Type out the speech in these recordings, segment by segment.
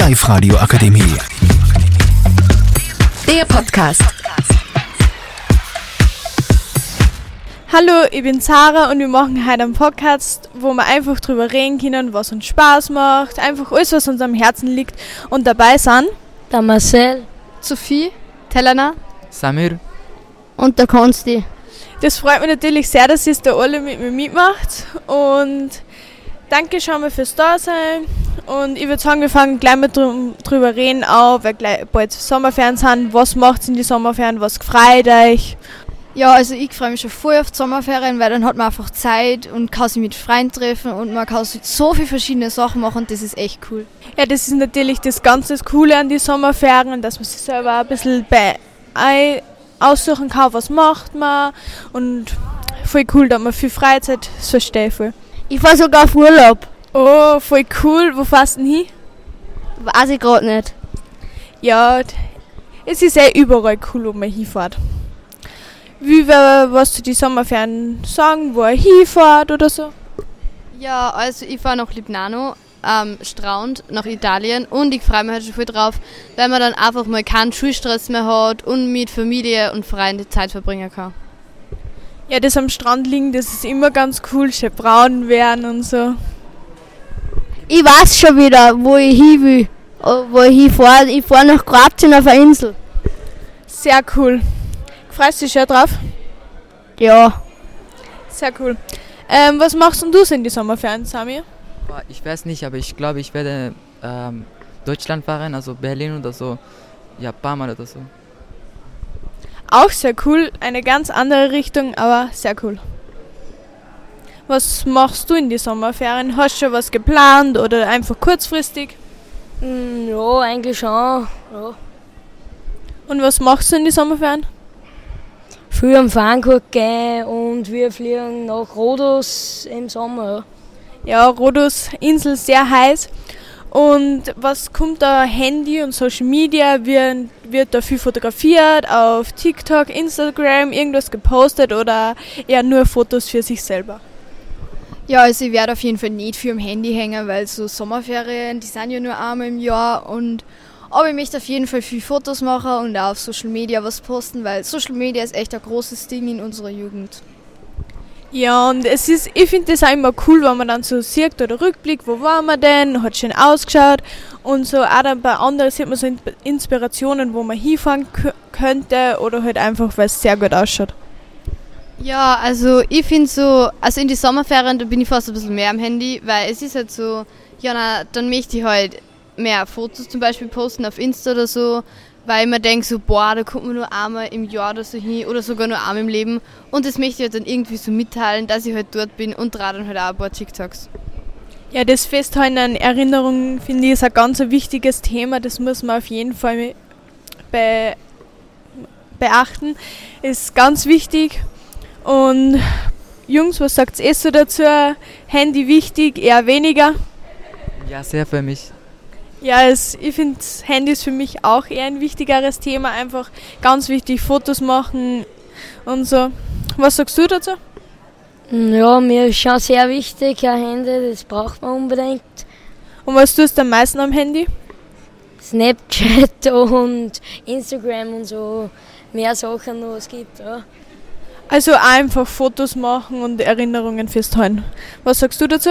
Live Radio Akademie. Der Podcast. Hallo, ich bin Sarah und wir machen heute einen Podcast, wo wir einfach drüber reden können, was uns Spaß macht, einfach alles, was uns am Herzen liegt. Und dabei sind Der Marcel. Sophie, Telena Samir, und der Konsti. Das freut mich natürlich sehr, dass ihr es da alle mit mir mitmacht. Und danke schon mal fürs Dasein. Und ich würde sagen, wir fangen gleich mal drüber reden auch, weil gleich bald Sommerferien sind. Was macht in die Sommerferien? Was freut euch? Ja, also ich freue mich schon voll auf die Sommerferien, weil dann hat man einfach Zeit und kann sich mit Freunden treffen und man kann so viele verschiedene Sachen machen und das ist echt cool. Ja, das ist natürlich das ganz das Coole an die Sommerferien, dass man sich selber ein bisschen bei ei- aussuchen kann, was macht man. Und voll cool, da hat man viel Freizeit, das verstehe ich voll. Ich fahre sogar auf Urlaub. Oh, voll cool. Wo fährst du denn hin? Weiß ich gerade nicht. Ja, es ist eh überall cool, wo man hinfährt. Wie wir was zu die Sommerferien sagen, wo er hinfährt oder so? Ja, also ich fahre nach Lignano, ähm, Straunt, nach Italien und ich freue mich halt schon voll drauf, weil man dann einfach mal keinen Schulstress mehr hat und mit Familie und Freunden Zeit verbringen kann. Ja, das am Strand liegen, das ist immer ganz cool, schön braun werden und so. Ich weiß schon wieder, wo ich hin will. Oh, Wo ich hinfahre. Ich fahre nach Kroatien auf eine Insel. Sehr cool. Freust du dich schon drauf? Ja. Sehr cool. Ähm, was machst denn du in die Sommerferien, Sami? Ich weiß nicht, aber ich glaube, ich werde ähm, Deutschland fahren, also Berlin oder so. Ja, ein paar Mal oder so. Auch sehr cool, eine ganz andere Richtung, aber sehr cool. Was machst du in die Sommerferien? Hast du schon was geplant oder einfach kurzfristig? Hm, Ja, eigentlich schon. Ja. Und was machst du in die Sommerferien? Früh am Fahnkurt gehen und wir fliegen nach Rhodos im Sommer. Ja, Rhodos Insel sehr heiß. Und was kommt da? Handy und Social Media? Wird, wird da viel fotografiert? Auf TikTok, Instagram, irgendwas gepostet oder eher nur Fotos für sich selber? Ja, also ich werde auf jeden Fall nicht viel am Handy hängen, weil so Sommerferien, die sind ja nur einmal im Jahr und aber ich möchte auf jeden Fall viel Fotos machen und auch auf Social Media was posten, weil Social Media ist echt ein großes Ding in unserer Jugend. Ja, und es ist, ich finde das auch immer cool, wenn man dann so sieht oder rückblickt, wo waren wir denn, hat schön ausgeschaut und so auch dann bei anderen sieht man so In- Inspirationen, wo man hinfahren kö- könnte oder halt einfach, weil es sehr gut ausschaut. Ja, also ich finde so, also in die Sommerferien, da bin ich fast ein bisschen mehr am Handy, weil es ist halt so, ja, na, dann möchte ich halt mehr Fotos zum Beispiel posten auf Insta oder so, weil ich mir denke so, boah, da kommt man nur einmal im Jahr oder so hin oder sogar nur einmal im Leben und das möchte ich halt dann irgendwie so mitteilen, dass ich halt dort bin und dran dann halt auch ein paar TikToks. Ja, das Festhalten an Erinnerungen finde ich ist ein ganz wichtiges Thema, das muss man auf jeden Fall be beachten, ist ganz wichtig. Und Jungs, was sagt ihr so dazu? Handy wichtig, eher weniger? Ja, sehr für mich. Ja, es, ich finde, Handy ist für mich auch eher ein wichtigeres Thema. Einfach ganz wichtig, Fotos machen und so. Was sagst du dazu? Hm, Ja, mir ist schon sehr wichtig, ein Handy, das braucht man unbedingt. Und was tust du am meisten am Handy? Snapchat und Instagram und so. Mehr Sachen noch es gibt, ja. Also einfach Fotos machen und Erinnerungen festhalten. Was sagst du dazu?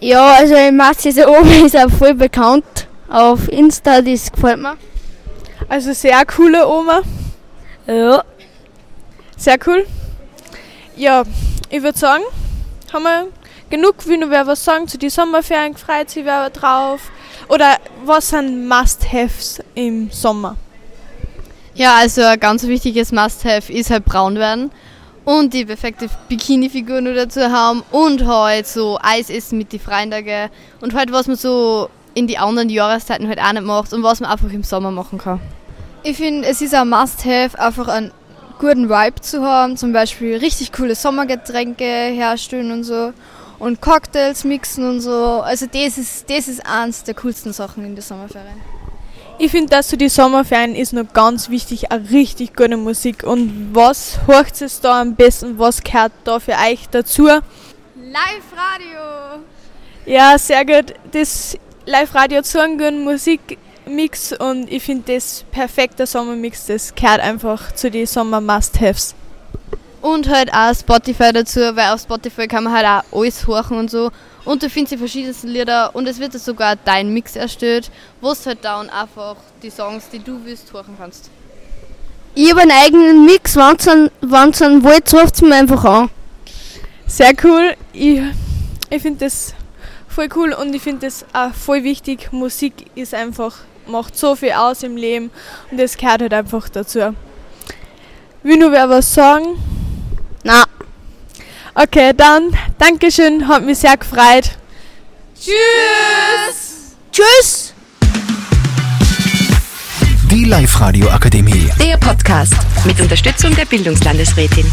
Ja, also ich mag diese Oma ist auch voll bekannt auf Insta, das gefällt mir. Also sehr coole Oma. Ja. Sehr cool. Ja, ich würde sagen, haben wir genug, wie nur wer was sagen zu die Sommerferien, freut sich wer drauf. Oder was sind Must-Haves im Sommer? Ja, also ein ganz wichtiges Must-Have ist halt braun werden und die perfekte Bikini-Figur nur dazu haben und halt so Eis essen mit die Freunde und halt was man so in die anderen Jahreszeiten halt auch nicht macht und was man einfach im Sommer machen kann. Ich finde, es ist ein Must-Have, einfach einen guten Vibe zu haben, zum Beispiel richtig coole Sommergetränke herstellen und so und Cocktails mixen und so. Also das ist, das ist eins der coolsten Sachen in der Sommerferien. Ich finde, dass zu die Sommerferien ist noch ganz wichtig, eine richtig gute Musik. Und was horcht es da am besten? Was gehört da für euch dazu? Live-Radio! Ja, sehr gut. Das Live-Radio zu einem guten Musikmix und ich finde das perfekter Sommermix, das gehört einfach zu den Sommer-Must-Haves. Und halt auch Spotify dazu, weil auf Spotify kann man halt auch alles horchen und so. Und du findest die verschiedensten Lieder und es wird sogar dein Mix erstellt, wo du halt dann einfach die Songs, die du willst, horchen kannst. Ich habe einen eigenen Mix, wenn es einen wollt, ruft es mir einfach an. Sehr cool. Ich, ich finde das voll cool und ich finde das auch voll wichtig. Musik ist einfach, macht so viel aus im Leben und das gehört halt einfach dazu. Will nur wer was sagen? Na, Okay, dann Dankeschön, hat mich sehr gefreut. tschüss! Die Live-Radio Akademie. Der Podcast mit Unterstützung der Bildungslandesrätin.